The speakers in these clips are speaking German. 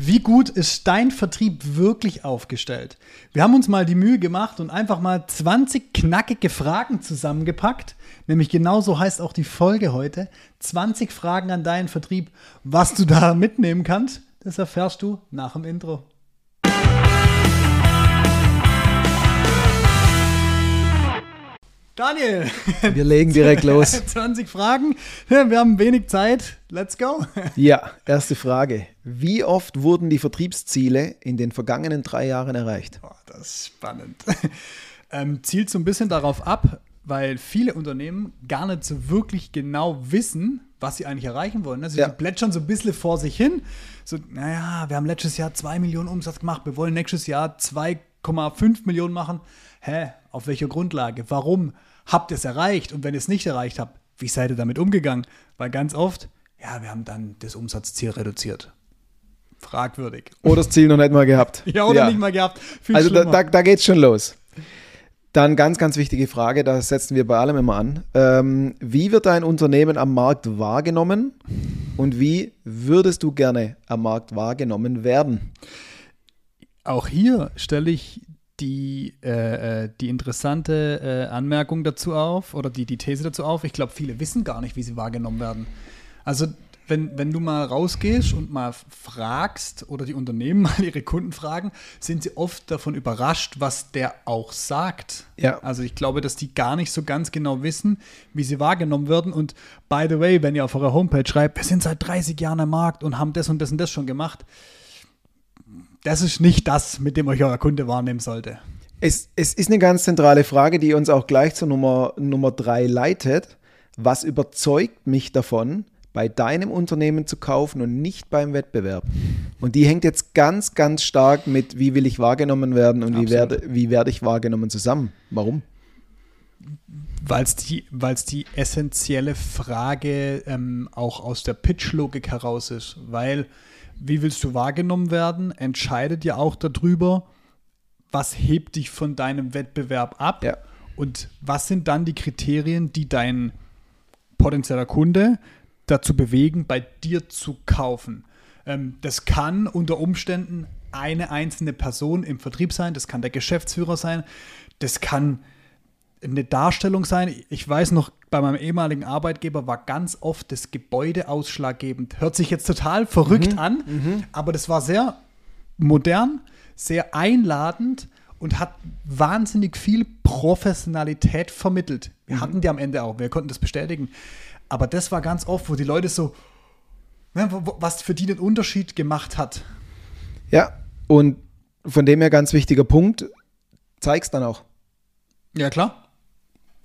Wie gut ist dein Vertrieb wirklich aufgestellt? Wir haben uns mal die Mühe gemacht und einfach mal 20 knackige Fragen zusammengepackt. Nämlich genauso heißt auch die Folge heute. 20 Fragen an deinen Vertrieb. Was du da mitnehmen kannst, das erfährst du nach dem Intro. Daniel. Wir legen direkt los. 20 Fragen. Wir haben wenig Zeit. Let's go. Ja, erste Frage. Wie oft wurden die Vertriebsziele in den vergangenen drei Jahren erreicht? Oh, das ist spannend. Ähm, zielt so ein bisschen darauf ab, weil viele Unternehmen gar nicht so wirklich genau wissen, was sie eigentlich erreichen wollen. Also ja. Sie plätschern so ein bisschen vor sich hin. So, naja, wir haben letztes Jahr 2 Millionen Umsatz gemacht, wir wollen nächstes Jahr 2,5 Millionen machen. Hä? Auf welcher Grundlage? Warum? Habt ihr es erreicht? Und wenn ihr es nicht erreicht habt, wie seid ihr damit umgegangen? Weil ganz oft, ja, wir haben dann das Umsatzziel reduziert. Fragwürdig. Oder das Ziel noch nicht mal gehabt. ja, oder ja. nicht mal gehabt. Viel also da, da, da geht's schon los. Dann ganz, ganz wichtige Frage, da setzen wir bei allem immer an. Ähm, wie wird dein Unternehmen am Markt wahrgenommen und wie würdest du gerne am Markt wahrgenommen werden? Auch hier stelle ich die, äh, äh, die interessante äh, Anmerkung dazu auf oder die, die These dazu auf. Ich glaube, viele wissen gar nicht, wie sie wahrgenommen werden. Also wenn, wenn du mal rausgehst und mal fragst oder die Unternehmen mal ihre Kunden fragen, sind sie oft davon überrascht, was der auch sagt. Ja. Also ich glaube, dass die gar nicht so ganz genau wissen, wie sie wahrgenommen werden. Und by the way, wenn ihr auf eurer Homepage schreibt, wir sind seit 30 Jahren am Markt und haben das und das und das schon gemacht, das ist nicht das, mit dem euch euer Kunde wahrnehmen sollte. Es, es ist eine ganz zentrale Frage, die uns auch gleich zur Nummer, Nummer drei leitet. Was überzeugt mich davon, bei deinem Unternehmen zu kaufen und nicht beim Wettbewerb? Und die hängt jetzt ganz, ganz stark mit, wie will ich wahrgenommen werden und wie werde, wie werde ich wahrgenommen zusammen. Warum? Weil es die, weil's die essentielle Frage ähm, auch aus der Pitch-Logik heraus ist. Weil wie willst du wahrgenommen werden, entscheidet ja auch darüber, was hebt dich von deinem Wettbewerb ab ja. und was sind dann die Kriterien, die dein potenzieller Kunde dazu bewegen, bei dir zu kaufen. Ähm, das kann unter Umständen eine einzelne Person im Vertrieb sein, das kann der Geschäftsführer sein, das kann eine Darstellung sein. Ich weiß noch, bei meinem ehemaligen Arbeitgeber war ganz oft das Gebäude ausschlaggebend. Hört sich jetzt total verrückt mhm, an, mhm. aber das war sehr modern, sehr einladend und hat wahnsinnig viel Professionalität vermittelt. Wir mhm. hatten die am Ende auch, wir konnten das bestätigen. Aber das war ganz oft, wo die Leute so, ne, was für die den Unterschied gemacht hat. Ja, und von dem her ganz wichtiger Punkt, zeig's dann auch. Ja, klar.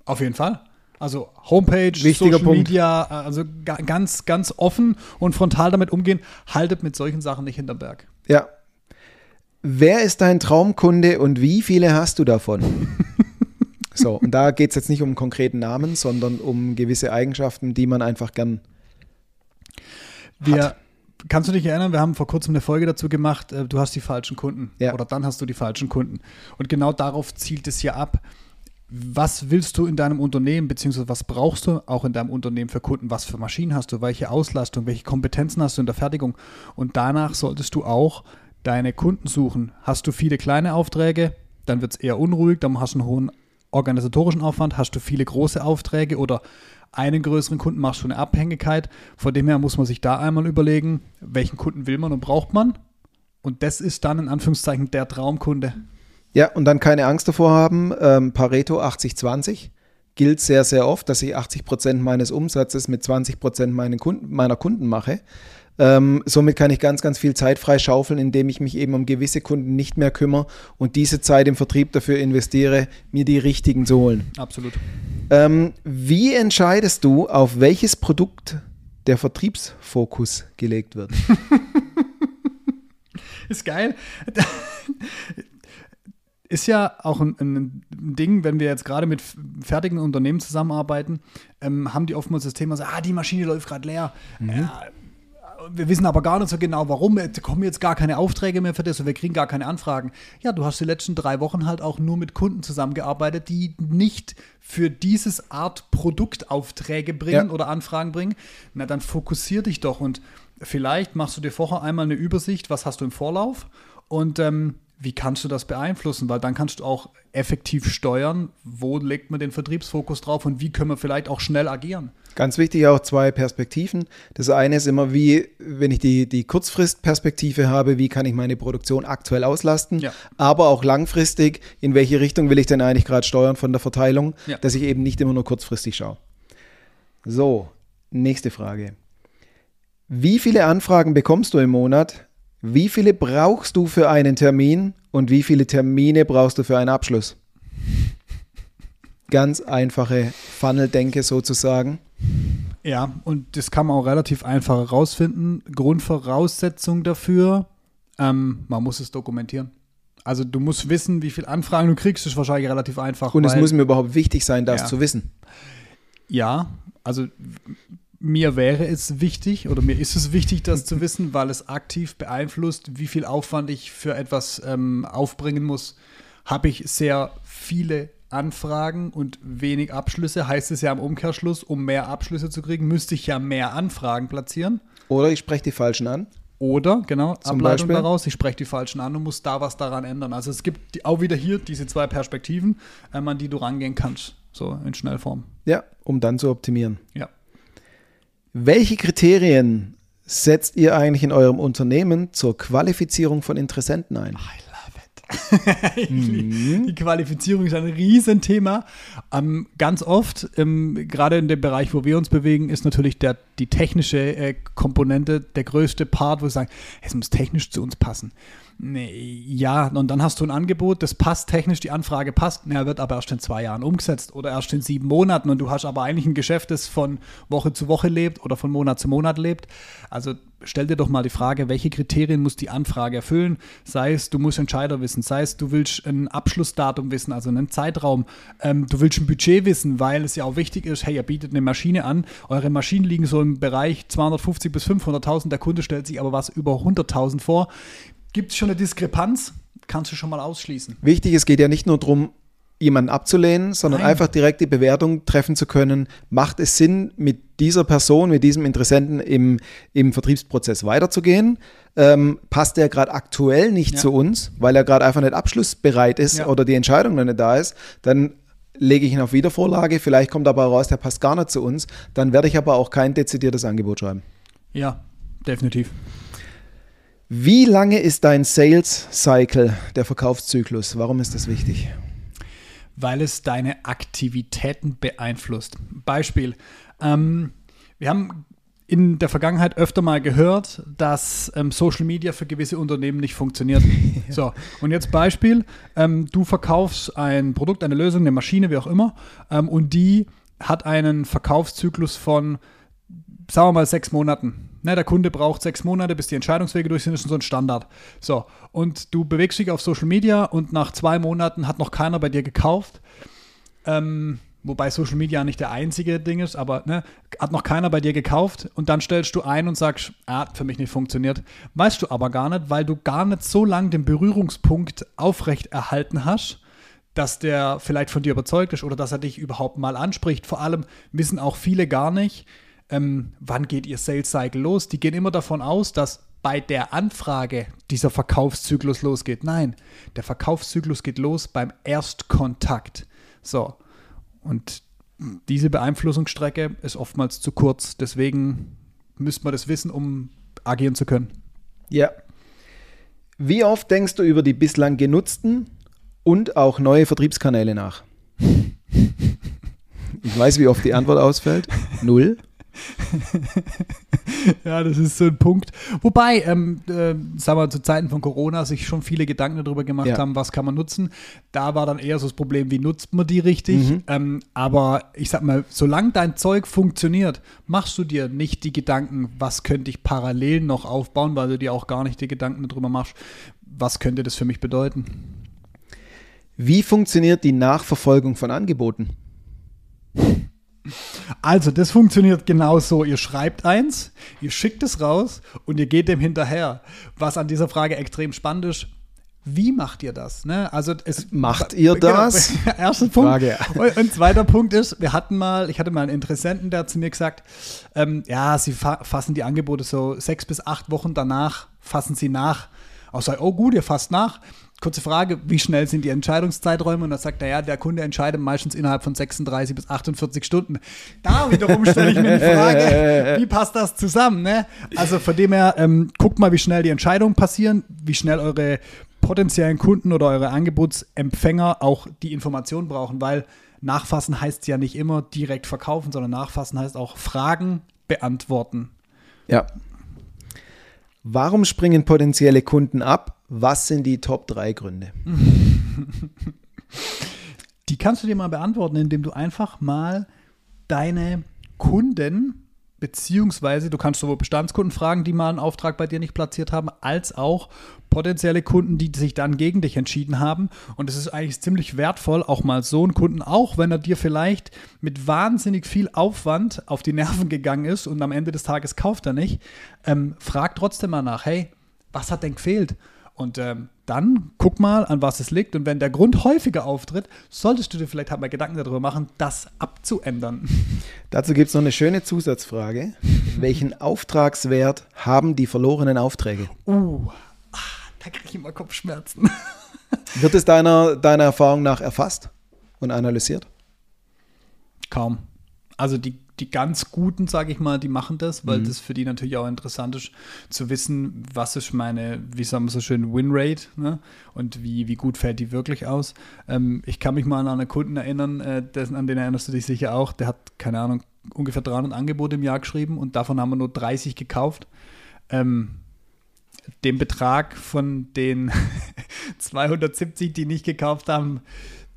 Auf jeden Fall. Also Homepage, Wichtiger Social Punkt. Media, also ganz, ganz offen und frontal damit umgehen. Haltet mit solchen Sachen nicht hinterm Berg. Ja. Wer ist dein Traumkunde und wie viele hast du davon? so, und da geht es jetzt nicht um konkreten Namen, sondern um gewisse Eigenschaften, die man einfach gern wir, hat. Kannst du dich erinnern, wir haben vor kurzem eine Folge dazu gemacht, äh, du hast die falschen Kunden. Ja. Oder dann hast du die falschen Kunden. Und genau darauf zielt es hier ab was willst du in deinem Unternehmen, beziehungsweise was brauchst du auch in deinem Unternehmen für Kunden? Was für Maschinen hast du? Welche Auslastung? Welche Kompetenzen hast du in der Fertigung? Und danach solltest du auch deine Kunden suchen. Hast du viele kleine Aufträge, dann wird es eher unruhig, dann hast du einen hohen organisatorischen Aufwand. Hast du viele große Aufträge oder einen größeren Kunden, machst du eine Abhängigkeit. Von dem her muss man sich da einmal überlegen, welchen Kunden will man und braucht man. Und das ist dann in Anführungszeichen der Traumkunde. Ja, und dann keine Angst davor haben. Ähm, Pareto 80-20 gilt sehr, sehr oft, dass ich 80 Prozent meines Umsatzes mit 20 Prozent Kunden, meiner Kunden mache. Ähm, somit kann ich ganz, ganz viel Zeit freischaufeln, indem ich mich eben um gewisse Kunden nicht mehr kümmere und diese Zeit im Vertrieb dafür investiere, mir die richtigen zu holen. Absolut. Ähm, wie entscheidest du, auf welches Produkt der Vertriebsfokus gelegt wird? Ist geil ist ja auch ein, ein, Ding, wenn wir jetzt gerade mit fertigen Unternehmen zusammenarbeiten, ähm, haben die oftmals das Thema so, ah, die Maschine läuft gerade leer. Mhm. Äh, wir wissen aber gar nicht so genau, warum. Es kommen jetzt gar keine Aufträge mehr für das und wir kriegen gar keine Anfragen. Ja, du hast die letzten drei Wochen halt auch nur mit Kunden zusammengearbeitet, die nicht für dieses Art Produkt Aufträge bringen ja. oder Anfragen bringen. Na, dann fokussier dich doch und vielleicht machst du dir vorher einmal eine Übersicht, was hast du im Vorlauf und ähm, wie kannst du das beeinflussen? Weil dann kannst du auch effektiv steuern, wo legt man den Vertriebsfokus drauf und wie können wir vielleicht auch schnell agieren. Ganz wichtig auch zwei Perspektiven. Das eine ist immer, wie, wenn ich die, die Kurzfristperspektive habe, wie kann ich meine Produktion aktuell auslasten, Ja. aber auch langfristig, in welche Richtung will ich denn eigentlich gerade steuern von der Verteilung, Ja. dass ich eben nicht immer nur kurzfristig schaue. So, nächste Frage. Wie viele Anfragen bekommst du im Monat? Wie viele brauchst du für einen Termin und wie viele Termine brauchst du für einen Abschluss? Ganz einfache Funnel-Denke sozusagen. Ja, und das kann man auch relativ einfach herausfinden. Grundvoraussetzung dafür, ähm, man muss es dokumentieren. Also du musst wissen, wie viele Anfragen du kriegst, ist wahrscheinlich relativ einfach. Und es muss mir überhaupt wichtig sein, das Ja. zu wissen. Ja, also mir wäre es wichtig oder mir ist es wichtig, das zu wissen, weil es aktiv beeinflusst, wie viel Aufwand ich für etwas ähm, aufbringen muss. Habe ich sehr viele Anfragen und wenig Abschlüsse, heißt es ja im Umkehrschluss, um mehr Abschlüsse zu kriegen, müsste ich ja mehr Anfragen platzieren. Oder ich spreche die Falschen an. Oder, genau, Zum Ableitung Beispiel? daraus, ich spreche die falschen an und muss da was daran ändern. Also es gibt die, auch wieder hier diese zwei Perspektiven, ähm, an die du rangehen kannst, so in Schnellform. Ja, um dann zu optimieren. Ja. Welche Kriterien setzt ihr eigentlich in eurem Unternehmen zur Qualifizierung von Interessenten ein? I love it. Die Qualifizierung ist ein Riesenthema. Ähm, ganz oft, ähm, gerade in dem Bereich, wo wir uns bewegen, ist natürlich der, die technische äh, Komponente der größte Part, wo wir sagen, es muss technisch zu uns passen. Nee, ja, und dann hast du ein Angebot, das passt technisch, die Anfrage passt, na, wird aber erst in zwei Jahren umgesetzt oder erst in sieben Monaten und du hast aber eigentlich ein Geschäft, das von Woche zu Woche lebt oder von Monat zu Monat lebt. Also stell dir doch mal die Frage, welche Kriterien muss die Anfrage erfüllen? Sei es, du musst Entscheider wissen, sei es, du willst ein Abschlussdatum wissen, also einen Zeitraum, ähm, du willst ein Budget wissen, weil es ja auch wichtig ist, hey, ihr bietet eine Maschine an, eure Maschinen liegen so im Bereich 250 bis 500.000, der Kunde stellt sich aber was über 100.000 vor. Gibt es schon eine Diskrepanz? Kannst du schon mal ausschließen. Wichtig, es geht ja nicht nur darum, jemanden abzulehnen, sondern Nein. einfach direkt die Bewertung treffen zu können. Macht es Sinn, mit dieser Person, mit diesem Interessenten im, im Vertriebsprozess weiterzugehen? Ähm, passt der gerade aktuell nicht Ja. zu uns, weil er gerade einfach nicht abschlussbereit ist Ja. oder die Entscheidung noch nicht da ist? Dann lege ich ihn auf Wiedervorlage. Vielleicht kommt aber raus, der passt gar nicht zu uns. Dann werde ich aber auch kein dezidiertes Angebot schreiben. Ja, definitiv. Wie lange ist dein Sales Cycle, der Verkaufszyklus? Warum ist das wichtig? weil es deine Aktivitäten beeinflusst. Beispiel. Ähm, wir haben in der Vergangenheit öfter mal gehört, dass ähm, Social Media für gewisse Unternehmen nicht funktioniert. So, und jetzt Beispiel, ähm, du verkaufst ein Produkt, eine Lösung, eine Maschine, wie auch immer, ähm, und die hat einen Verkaufszyklus von, sagen wir mal, sechs Monaten. Ne, der Kunde braucht sechs Monate, bis die Entscheidungswege durch sind, das ist so ein Standard. So, und du bewegst dich auf Social Media und nach zwei Monaten hat noch keiner bei dir gekauft. Ähm, wobei Social Media nicht der einzige Ding ist, aber ne, hat noch keiner bei dir gekauft und dann stellst du ein und sagst, ah, hat für mich nicht funktioniert. Weißt du aber gar nicht, weil du gar nicht so lange den Berührungspunkt aufrecht erhalten hast, dass der vielleicht von dir überzeugt ist oder dass er dich überhaupt mal anspricht. Vor allem wissen auch viele gar nicht, ähm, wann geht ihr Sales Cycle los. Die gehen immer davon aus, dass bei der Anfrage dieser Verkaufszyklus losgeht. Nein, der Verkaufszyklus geht los beim Erstkontakt. So, und diese Beeinflussungsstrecke ist oftmals zu kurz. Deswegen müsste man das wissen, um agieren zu können. Ja. Wie oft denkst du über die bislang genutzten und auch neue Vertriebskanäle nach? Ich weiß, wie oft die Antwort ausfällt. Null. Ja, das ist so ein Punkt. Wobei, ähm, äh, sagen wir, zu Zeiten von Corona sich schon viele Gedanken darüber gemacht Ja. haben, was kann man nutzen. Da war dann eher so das Problem, wie nutzt man die richtig. Mhm. Ähm, aber ich sag mal, solange dein Zeug funktioniert, machst du dir nicht die Gedanken, was könnte ich parallel noch aufbauen, weil du dir auch gar nicht die Gedanken darüber machst, was könnte das für mich bedeuten. Wie funktioniert die Nachverfolgung von Angeboten? Also, das funktioniert genauso. Ihr schreibt eins, ihr schickt es raus und ihr geht dem hinterher. Was an dieser Frage extrem spannend ist, wie macht ihr das? Ne? Also es, macht ihr genau, das? Erster Punkt. Frage. Und, und zweiter Punkt ist, wir hatten mal, ich hatte mal einen Interessenten, der hat zu mir gesagt, ähm, ja, sie fa fassen die Angebote so sechs bis acht Wochen danach, fassen sie nach. Auch sei, oh gut, ihr fasst nach. Kurze Frage, wie schnell sind die Entscheidungszeiträume? Und da sagt er, ja, der Kunde entscheidet meistens innerhalb von 36 bis 48 Stunden. Da wiederum stelle ich mir die Frage, wie passt das zusammen? Ne? Also von dem her, ähm, guckt mal, wie schnell die Entscheidungen passieren, wie schnell eure potenziellen Kunden oder eure Angebotsempfänger auch die Information brauchen, weil Nachfassen heißt ja nicht immer direkt verkaufen, sondern Nachfassen heißt auch Fragen beantworten. Ja. Warum springen potenzielle Kunden ab? Was sind die Top 3 Gründe? Die kannst du dir mal beantworten, indem du einfach mal deine Kunden beziehungsweise du kannst sowohl Bestandskunden fragen, die mal einen Auftrag bei dir nicht platziert haben, als auch potenzielle Kunden, die sich dann gegen dich entschieden haben. Und es ist eigentlich ziemlich wertvoll, auch mal so einen Kunden, auch wenn er dir vielleicht mit wahnsinnig viel Aufwand auf die Nerven gegangen ist und am Ende des Tages kauft er nicht, ähm, frag trotzdem mal nach, hey, was hat denn gefehlt? Und ähm, dann guck mal, an was es liegt. Und wenn der Grund häufiger auftritt, solltest du dir vielleicht halt mal Gedanken darüber machen, das abzuändern. Dazu gibt es noch eine schöne Zusatzfrage. Welchen Auftragswert haben die verlorenen Aufträge? Uh, ah, da kriege ich immer Kopfschmerzen. Wird es deiner, deiner Erfahrung nach erfasst und analysiert? Kaum. Also die die ganz Guten, sage ich mal, die machen das, weil mhm. das für die natürlich auch interessant ist, zu wissen, was ist meine, wie sagen wir so schön, Winrate ne? und wie, wie gut fällt die wirklich aus. Ähm, ich kann mich mal an einen Kunden erinnern, äh, dessen, an den erinnerst du dich sicher auch, der hat, keine Ahnung, ungefähr 300 Angebote im Jahr geschrieben und davon haben wir nur 30 gekauft. Ähm, den Betrag von den 270, die nicht gekauft haben,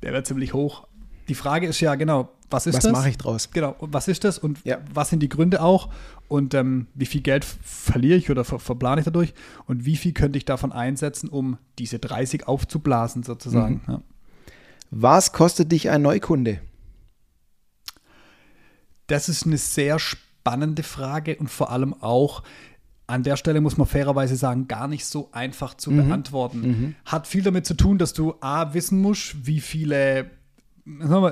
der wäre ziemlich hoch. Die Frage ist ja genau, was ist was das? Was mache ich draus? Genau, was ist das und ja. was sind die Gründe auch und ähm, wie viel Geld verliere ich oder ver verplane ich dadurch und wie viel könnte ich davon einsetzen, um diese 30 aufzublasen sozusagen. Mhm. Ja. Was kostet dich ein Neukunde? Das ist eine sehr spannende Frage und vor allem auch, an der Stelle muss man fairerweise sagen, gar nicht so einfach zu mhm. beantworten. Mhm. Hat viel damit zu tun, dass du A, wissen musst, wie viele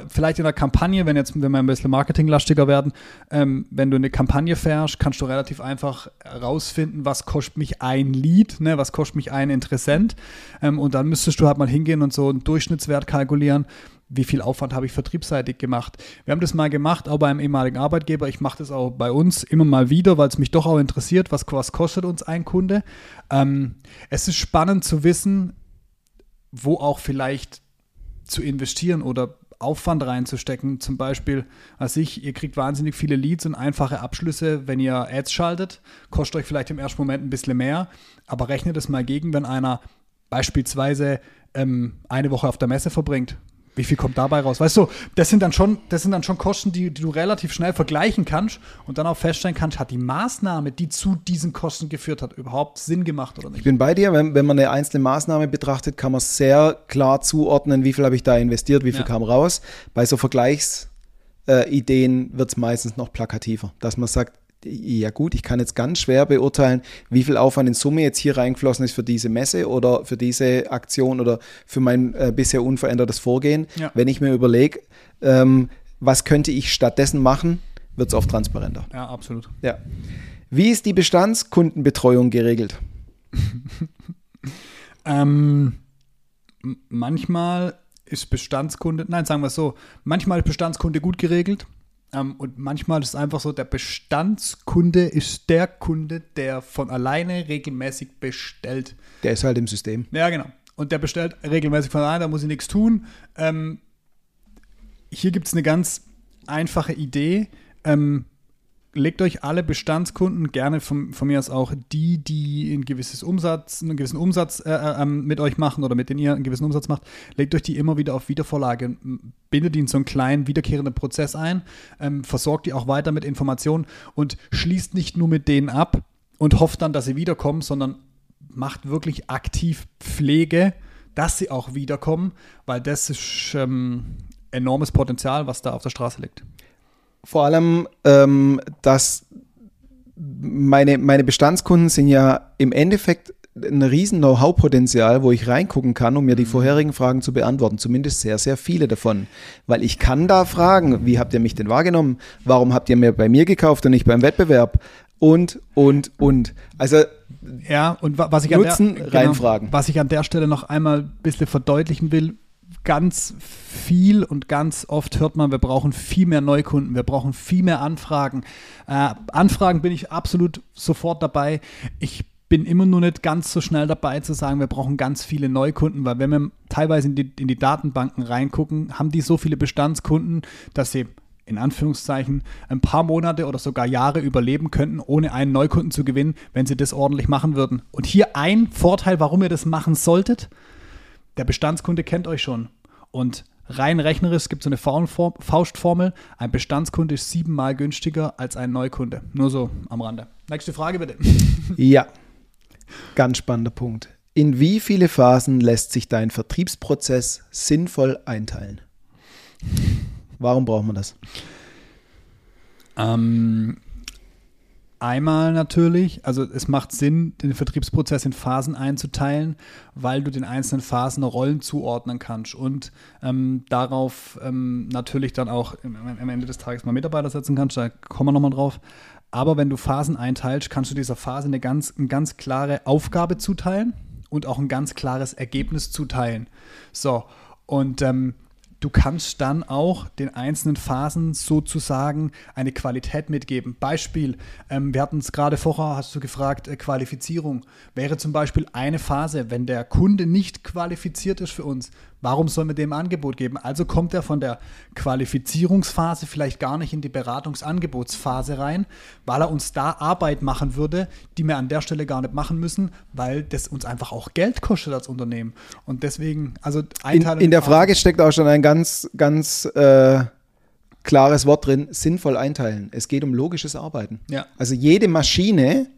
vielleicht in der Kampagne, wenn jetzt, wenn wir ein bisschen marketinglastiger werden, ähm, wenn du eine Kampagne fährst, kannst du relativ einfach rausfinden, was kostet mich ein Lead, ne, was kostet mich ein Interessent. Ähm, und dann müsstest du halt mal hingehen und so einen Durchschnittswert kalkulieren. Wie viel Aufwand habe ich vertriebsseitig gemacht? Wir haben das mal gemacht, auch bei einem ehemaligen Arbeitgeber. Ich mache das auch bei uns immer mal wieder, weil es mich doch auch interessiert, was, was kostet uns ein Kunde. Ähm, es ist spannend zu wissen, wo auch vielleicht zu investieren oder Aufwand reinzustecken. Zum Beispiel, als ich, ihr kriegt wahnsinnig viele Leads und einfache Abschlüsse, wenn ihr Ads schaltet. Kostet euch vielleicht im ersten Moment ein bisschen mehr, aber rechnet es mal gegen, wenn einer beispielsweise ähm, eine Woche auf der Messe verbringt wie viel kommt dabei raus? Weißt du, das sind dann schon, das sind dann schon Kosten, die, die, du relativ schnell vergleichen kannst und dann auch feststellen kannst, hat die Maßnahme, die zu diesen Kosten geführt hat, überhaupt Sinn gemacht oder nicht? Ich bin bei dir, wenn, wenn man eine einzelne Maßnahme betrachtet, kann man sehr klar zuordnen, wie viel habe ich da investiert, wie viel ja. kam raus. Bei so Vergleichsideen äh, wird es meistens noch plakativer, dass man sagt, ja gut, ich kann jetzt ganz schwer beurteilen, wie viel Aufwand in Summe jetzt hier reingeflossen ist für diese Messe oder für diese Aktion oder für mein äh, bisher unverändertes Vorgehen. Ja. Wenn ich mir überlege, ähm, was könnte ich stattdessen machen, wird es oft transparenter. Ja, absolut. Ja. Wie ist die Bestandskundenbetreuung geregelt? ähm, manchmal ist Bestandskunde, nein, sagen wir es so, manchmal ist Bestandskunde gut geregelt und manchmal ist es einfach so, der Bestandskunde ist der Kunde, der von alleine regelmäßig bestellt. Der ist halt im System. Ja, genau. Und der bestellt regelmäßig von alleine, da muss ich nichts tun. Ähm, hier gibt es eine ganz einfache Idee. Ähm, legt euch alle Bestandskunden, gerne von, von mir aus auch die, die ein gewisses Umsatz, einen gewissen Umsatz äh, äh, ähm, mit euch machen oder mit denen ihr einen gewissen Umsatz macht, legt euch die immer wieder auf Wiedervorlage, bindet in so einen kleinen wiederkehrenden Prozess ein, ähm, versorgt die auch weiter mit Informationen und schließt nicht nur mit denen ab und hofft dann, dass sie wiederkommen, sondern macht wirklich aktiv Pflege, dass sie auch wiederkommen, weil das ist ähm, enormes Potenzial, was da auf der Straße liegt vor allem, ähm, dass meine, meine Bestandskunden sind ja im Endeffekt ein riesen Know-how-Potenzial, wo ich reingucken kann, um mir die vorherigen Fragen zu beantworten. Zumindest sehr, sehr viele davon. Weil ich kann da fragen, wie habt ihr mich denn wahrgenommen? Warum habt ihr mir bei mir gekauft und nicht beim Wettbewerb? Und, und, und. Also ja, und was ich, Nutzen, an der, reinfragen. Genau, was ich an der Stelle noch einmal ein bisschen verdeutlichen will, ganz viel und ganz oft hört man, wir brauchen viel mehr Neukunden, wir brauchen viel mehr Anfragen. Äh, Anfragen bin ich absolut sofort dabei. Ich bin immer nur nicht ganz so schnell dabei zu sagen, wir brauchen ganz viele Neukunden, weil wenn wir teilweise in die, in die Datenbanken reingucken, haben die so viele Bestandskunden, dass sie in Anführungszeichen ein paar Monate oder sogar Jahre überleben könnten, ohne einen Neukunden zu gewinnen, wenn sie das ordentlich machen würden. Und hier ein Vorteil, warum ihr das machen solltet. Der Bestandskunde kennt euch schon. Und rein rechnerisch gibt es so eine Faustformel. Ein Bestandskunde ist siebenmal günstiger als ein Neukunde. Nur so am Rande. Nächste Frage bitte. Ja, ganz spannender Punkt. In wie viele Phasen lässt sich dein Vertriebsprozess sinnvoll einteilen? Warum braucht man das? Ähm, einmal natürlich, also es macht Sinn, den Vertriebsprozess in Phasen einzuteilen, weil du den einzelnen Phasen Rollen zuordnen kannst und ähm, darauf ähm, natürlich dann auch am Ende des Tages mal Mitarbeiter setzen kannst, da kommen wir nochmal drauf. Aber wenn du Phasen einteilst, kannst du dieser Phase eine ganz, eine ganz klare Aufgabe zuteilen und auch ein ganz klares Ergebnis zuteilen. So, und ähm, du kannst dann auch den einzelnen Phasen sozusagen eine Qualität mitgeben. Beispiel, ähm, wir hatten es gerade vorher, hast du gefragt, äh, Qualifizierung. Wäre zum Beispiel eine Phase, wenn der Kunde nicht qualifiziert ist für uns, Warum sollen wir dem Angebot geben? Also kommt er von der Qualifizierungsphase vielleicht gar nicht in die Beratungsangebotsphase rein, weil er uns da Arbeit machen würde, die wir an der Stelle gar nicht machen müssen, weil das uns einfach auch Geld kostet als Unternehmen. Und deswegen, also Einteilung. In, in der Frage steckt auch schon ein ganz, ganz äh, klares Wort drin: sinnvoll einteilen. Es geht um logisches Arbeiten. Ja. Also jede Maschine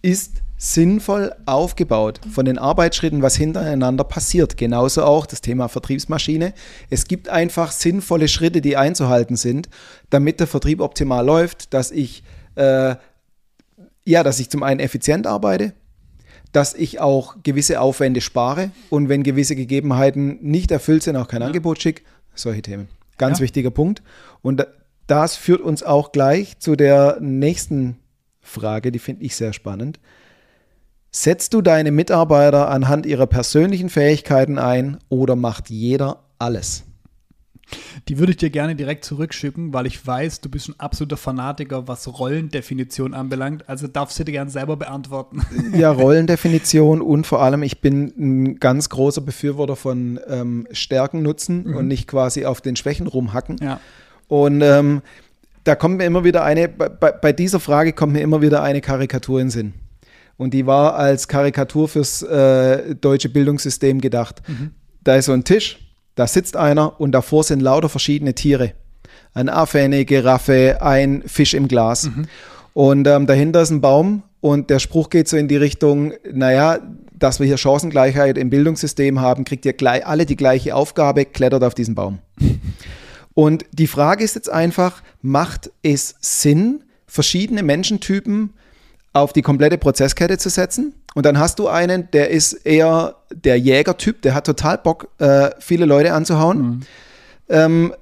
ist sinnvoll aufgebaut von den Arbeitsschritten, was hintereinander passiert. Genauso auch das Thema Vertriebsmaschine. Es gibt einfach sinnvolle Schritte, die einzuhalten sind, damit der Vertrieb optimal läuft, dass ich äh, ja, dass ich zum einen effizient arbeite, dass ich auch gewisse Aufwände spare und wenn gewisse Gegebenheiten nicht erfüllt sind, auch kein ja. Angebot schicke. Solche Themen. Ganz ja. wichtiger Punkt. Und das führt uns auch gleich zu der nächsten Frage, die finde ich sehr spannend. Setzt du deine Mitarbeiter anhand ihrer persönlichen Fähigkeiten ein oder macht jeder alles? Die würde ich dir gerne direkt zurückschicken, weil ich weiß, du bist ein absoluter Fanatiker, was Rollendefinition anbelangt. Also darfst du dir gerne selber beantworten. Ja, Rollendefinition und vor allem, ich bin ein ganz großer Befürworter von ähm, Stärken nutzen mhm. und nicht quasi auf den Schwächen rumhacken. Ja. Und ähm, da kommt mir immer wieder eine, bei, bei dieser Frage kommt mir immer wieder eine Karikatur in den Sinn. Und die war als Karikatur fürs äh, deutsche Bildungssystem gedacht. Mhm. Da ist so ein Tisch, da sitzt einer und davor sind lauter verschiedene Tiere. Ein Affe, eine Giraffe, ein Fisch im Glas. Mhm. Und ähm, dahinter ist ein Baum und der Spruch geht so in die Richtung, naja, dass wir hier Chancengleichheit im Bildungssystem haben, kriegt ihr gleich, alle die gleiche Aufgabe, klettert auf diesen Baum. Und die Frage ist jetzt einfach, macht es Sinn, verschiedene Menschentypen auf die komplette Prozesskette zu setzen. Und dann hast du einen, der ist eher der Jägertyp, der hat total Bock, äh, viele Leute anzuhauen. Mhm. Ähm,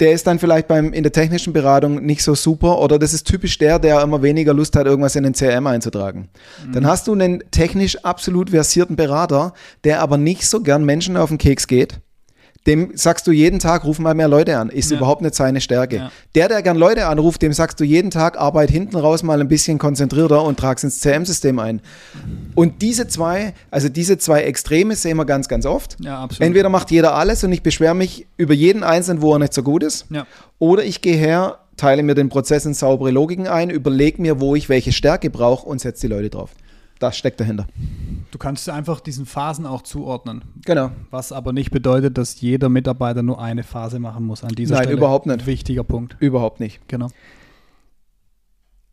der ist dann vielleicht beim, in der technischen Beratung nicht so super oder das ist typisch der, der immer weniger Lust hat, irgendwas in den CRM einzutragen. Mhm. Dann hast du einen technisch absolut versierten Berater, der aber nicht so gern Menschen auf den Keks geht dem sagst du jeden Tag, ruf mal mehr Leute an. Ist ja. überhaupt nicht seine Stärke. Ja. Der, der gern Leute anruft, dem sagst du jeden Tag, arbeit hinten raus mal ein bisschen konzentrierter und trag's ins CM-System ein. Und diese zwei, also diese zwei Extreme sehen wir ganz, ganz oft. Ja, absolut. Entweder macht jeder alles und ich beschwere mich über jeden Einzelnen, wo er nicht so gut ist. Ja. Oder ich gehe her, teile mir den Prozess in saubere Logiken ein, überlege mir, wo ich welche Stärke brauche und setze die Leute drauf. Das steckt dahinter. Du kannst einfach diesen Phasen auch zuordnen. Genau. Was aber nicht bedeutet, dass jeder Mitarbeiter nur eine Phase machen muss an dieser Nein, Stelle. Nein, überhaupt nicht. Wichtiger Punkt. Überhaupt nicht. Genau.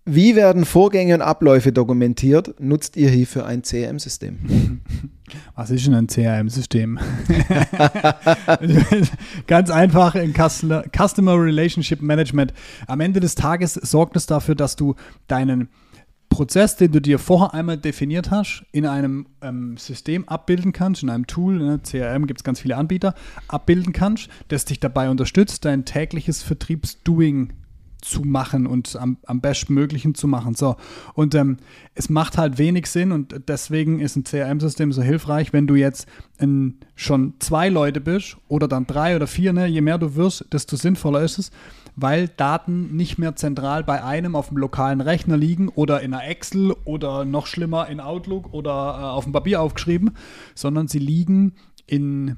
Wie werden Vorgänge und Abläufe dokumentiert? Nutzt ihr hierfür ein CRM-System? Was ist denn ein CRM-System? Ganz einfach in Customer Relationship Management. Am Ende des Tages sorgt es dafür, dass du deinen Prozess, den du dir vorher einmal definiert hast, in einem ähm, System abbilden kannst, in einem Tool, ne, CRM gibt es ganz viele Anbieter, abbilden kannst, das dich dabei unterstützt, dein tägliches Vertriebsdoing zu machen und am, am bestmöglichen zu machen. So. Und ähm, es macht halt wenig Sinn und deswegen ist ein CRM-System so hilfreich, wenn du jetzt in, schon zwei Leute bist oder dann drei oder vier, ne? je mehr du wirst, desto sinnvoller ist es, weil Daten nicht mehr zentral bei einem auf dem lokalen Rechner liegen oder in einer Excel oder noch schlimmer in Outlook oder äh, auf dem Papier aufgeschrieben, sondern sie liegen in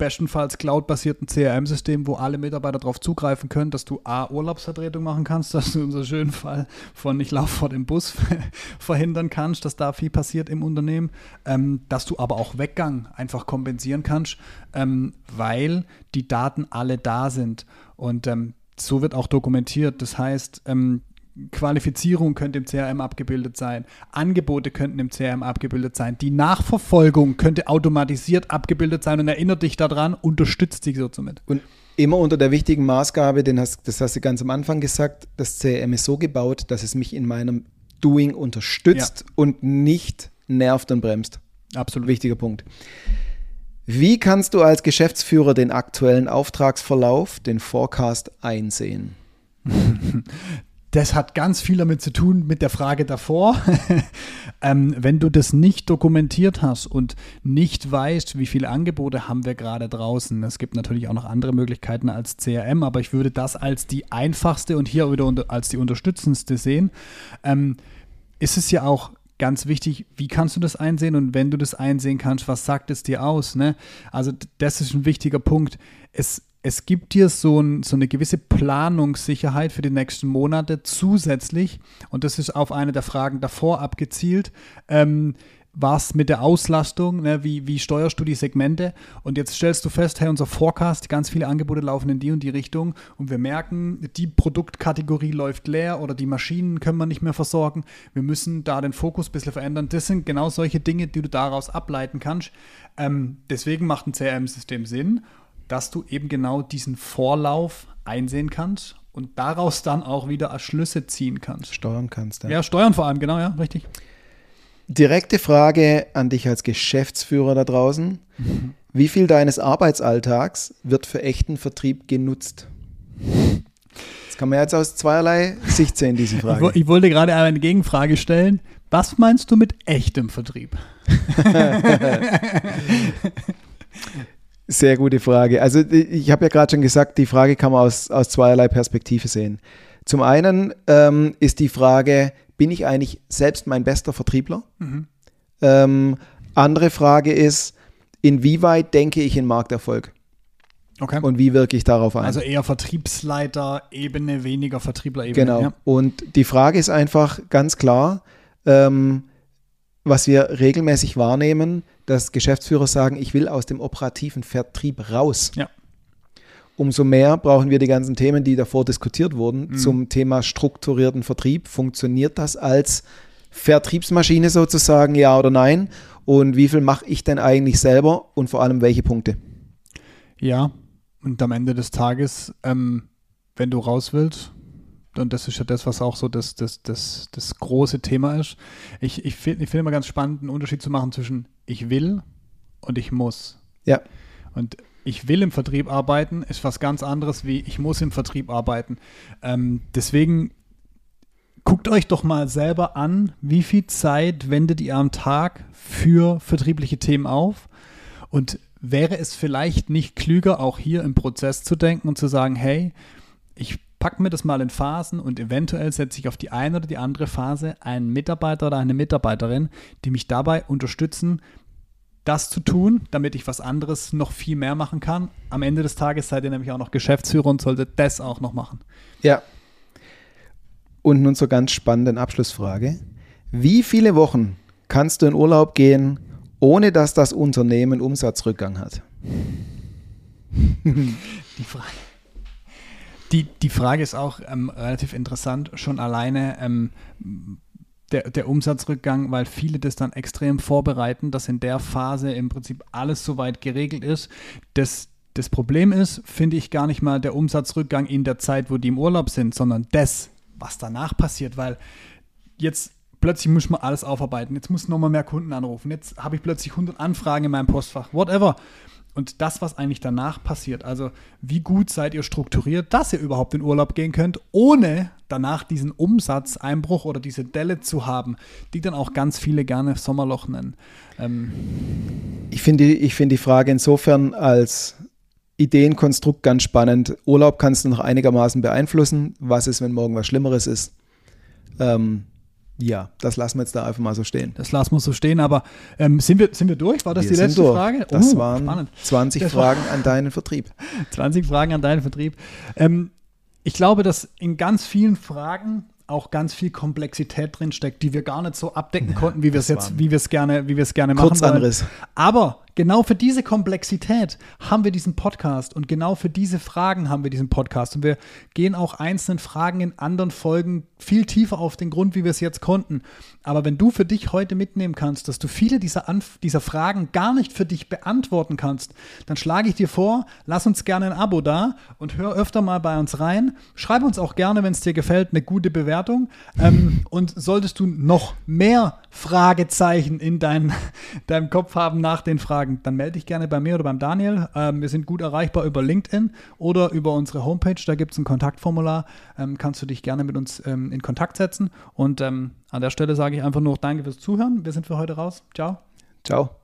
bestenfalls cloud-basierten CRM-System, wo alle Mitarbeiter darauf zugreifen können, dass du A, Urlaubsvertretung machen kannst, dass du unseren schönen Fall von ich laufe vor dem Bus verhindern kannst, dass da viel passiert im Unternehmen, ähm, dass du aber auch Weggang einfach kompensieren kannst, ähm, weil die Daten alle da sind. Und ähm, so wird auch dokumentiert. Das heißt, ähm, Qualifizierung könnte im CRM abgebildet sein, Angebote könnten im CRM abgebildet sein, die Nachverfolgung könnte automatisiert abgebildet sein und erinnert dich daran, unterstützt dich so somit. Und immer unter der wichtigen Maßgabe, den hast, das hast du ganz am Anfang gesagt, das CRM ist so gebaut, dass es mich in meinem Doing unterstützt ja. und nicht nervt und bremst. Absolut. Wichtiger Punkt. Wie kannst du als Geschäftsführer den aktuellen Auftragsverlauf, den Forecast einsehen? Das hat ganz viel damit zu tun mit der Frage davor. ähm, wenn du das nicht dokumentiert hast und nicht weißt, wie viele Angebote haben wir gerade draußen, es gibt natürlich auch noch andere Möglichkeiten als CRM, aber ich würde das als die einfachste und hier wieder als die unterstützendste sehen, ähm, ist es ja auch ganz wichtig, wie kannst du das einsehen und wenn du das einsehen kannst, was sagt es dir aus? Ne? Also das ist ein wichtiger Punkt. Es es gibt dir so, ein, so, eine gewisse Planungssicherheit für die nächsten Monate zusätzlich, und das ist auf eine der Fragen davor abgezielt, ähm, was mit der Auslastung, ne, wie, wie steuerst du die Segmente? Und jetzt stellst du fest, hey, unser Forecast, ganz viele Angebote laufen in die und die Richtung und wir merken, die Produktkategorie läuft leer oder die Maschinen können wir nicht mehr versorgen. Wir müssen da den Fokus ein bisschen verändern. Das sind genau solche Dinge, die du daraus ableiten kannst. Ähm, deswegen macht ein CRM-System Sinn dass du eben genau diesen Vorlauf einsehen kannst und daraus dann auch wieder Schlüsse ziehen kannst. Steuern kannst. Ja, ja steuern vor allem, genau, ja, richtig. Direkte Frage an dich als Geschäftsführer da draußen. Mhm. Wie viel deines Arbeitsalltags wird für echten Vertrieb genutzt? Das kann man jetzt aus zweierlei Sicht sehen, diese Frage. Ich, ich wollte gerade eine Gegenfrage stellen. Was meinst du mit echtem Vertrieb? Sehr gute Frage. Also ich habe ja gerade schon gesagt, die Frage kann man aus, aus zweierlei Perspektive sehen. Zum einen ähm, ist die Frage, bin ich eigentlich selbst mein bester Vertriebler? Mhm. Ähm, andere Frage ist, inwieweit denke ich in Markterfolg? Okay. Und wie wirke ich darauf ein? Also eher Vertriebsleiter-Ebene, weniger Vertriebler-Ebene. Genau. Ja. Und die Frage ist einfach ganz klar, ähm, was wir regelmäßig wahrnehmen, dass Geschäftsführer sagen, ich will aus dem operativen Vertrieb raus. Ja. Umso mehr brauchen wir die ganzen Themen, die davor diskutiert wurden, mhm. zum Thema strukturierten Vertrieb. Funktioniert das als Vertriebsmaschine sozusagen, ja oder nein? Und wie viel mache ich denn eigentlich selber und vor allem welche Punkte? Ja, und am Ende des Tages, ähm, wenn du raus willst, und das ist ja das, was auch so das, das, das, das große Thema ist. Ich, ich finde ich find immer ganz spannend, einen Unterschied zu machen zwischen ich will und ich muss. Ja. Und ich will im Vertrieb arbeiten, ist was ganz anderes wie ich muss im Vertrieb arbeiten. Ähm, deswegen guckt euch doch mal selber an, wie viel Zeit wendet ihr am Tag für vertriebliche Themen auf und wäre es vielleicht nicht klüger, auch hier im Prozess zu denken und zu sagen, hey, ich packen wir das mal in Phasen und eventuell setze ich auf die eine oder die andere Phase einen Mitarbeiter oder eine Mitarbeiterin, die mich dabei unterstützen, das zu tun, damit ich was anderes noch viel mehr machen kann. Am Ende des Tages seid ihr nämlich auch noch Geschäftsführer und solltet das auch noch machen. Ja. Und nun zur ganz spannenden Abschlussfrage. Wie viele Wochen kannst du in Urlaub gehen, ohne dass das Unternehmen Umsatzrückgang hat? Die Frage. Die, die Frage ist auch ähm, relativ interessant, schon alleine ähm, der, der Umsatzrückgang, weil viele das dann extrem vorbereiten, dass in der Phase im Prinzip alles soweit geregelt ist. Das, das Problem ist, finde ich gar nicht mal der Umsatzrückgang in der Zeit, wo die im Urlaub sind, sondern das, was danach passiert, weil jetzt plötzlich muss man alles aufarbeiten. Jetzt muss noch mal mehr Kunden anrufen. Jetzt habe ich plötzlich 100 Anfragen in meinem Postfach. Whatever. Und das, was eigentlich danach passiert, also wie gut seid ihr strukturiert, dass ihr überhaupt in Urlaub gehen könnt, ohne danach diesen Umsatzeinbruch oder diese Delle zu haben, die dann auch ganz viele gerne Sommerloch nennen. Ähm ich finde ich find die Frage insofern als Ideenkonstrukt ganz spannend. Urlaub kannst du noch einigermaßen beeinflussen. Was ist, wenn morgen was Schlimmeres ist? Ähm, ja, das lassen wir jetzt da einfach mal so stehen. Das lassen wir so stehen, aber ähm, sind, wir, sind wir durch? War das wir die letzte durch. Frage? Das oh, waren spannend. 20 das Fragen war an deinen Vertrieb. 20 Fragen an deinen Vertrieb. Ähm, ich glaube, dass in ganz vielen Fragen auch ganz viel Komplexität drin steckt, die wir gar nicht so abdecken ja, konnten, wie wir es jetzt, wie wir es gerne, wie wir es gerne machen Kurzanriss. wollen. Aber genau für diese Komplexität haben wir diesen Podcast und genau für diese Fragen haben wir diesen Podcast. Und wir gehen auch einzelnen Fragen in anderen Folgen viel tiefer auf den Grund, wie wir es jetzt konnten. Aber wenn du für dich heute mitnehmen kannst, dass du viele dieser, Anf dieser Fragen gar nicht für dich beantworten kannst, dann schlage ich dir vor, lass uns gerne ein Abo da und hör öfter mal bei uns rein. Schreib uns auch gerne, wenn es dir gefällt, eine gute Bewertung. Ähm, und solltest du noch mehr Fragezeichen in dein, deinem Kopf haben nach den Fragen, Fragen, dann melde dich gerne bei mir oder beim Daniel. Ähm, wir sind gut erreichbar über LinkedIn oder über unsere Homepage. Da gibt es ein Kontaktformular. Ähm, kannst du dich gerne mit uns ähm, in Kontakt setzen. Und ähm, an der Stelle sage ich einfach nur Danke fürs Zuhören. Wir sind für heute raus. Ciao. Ciao.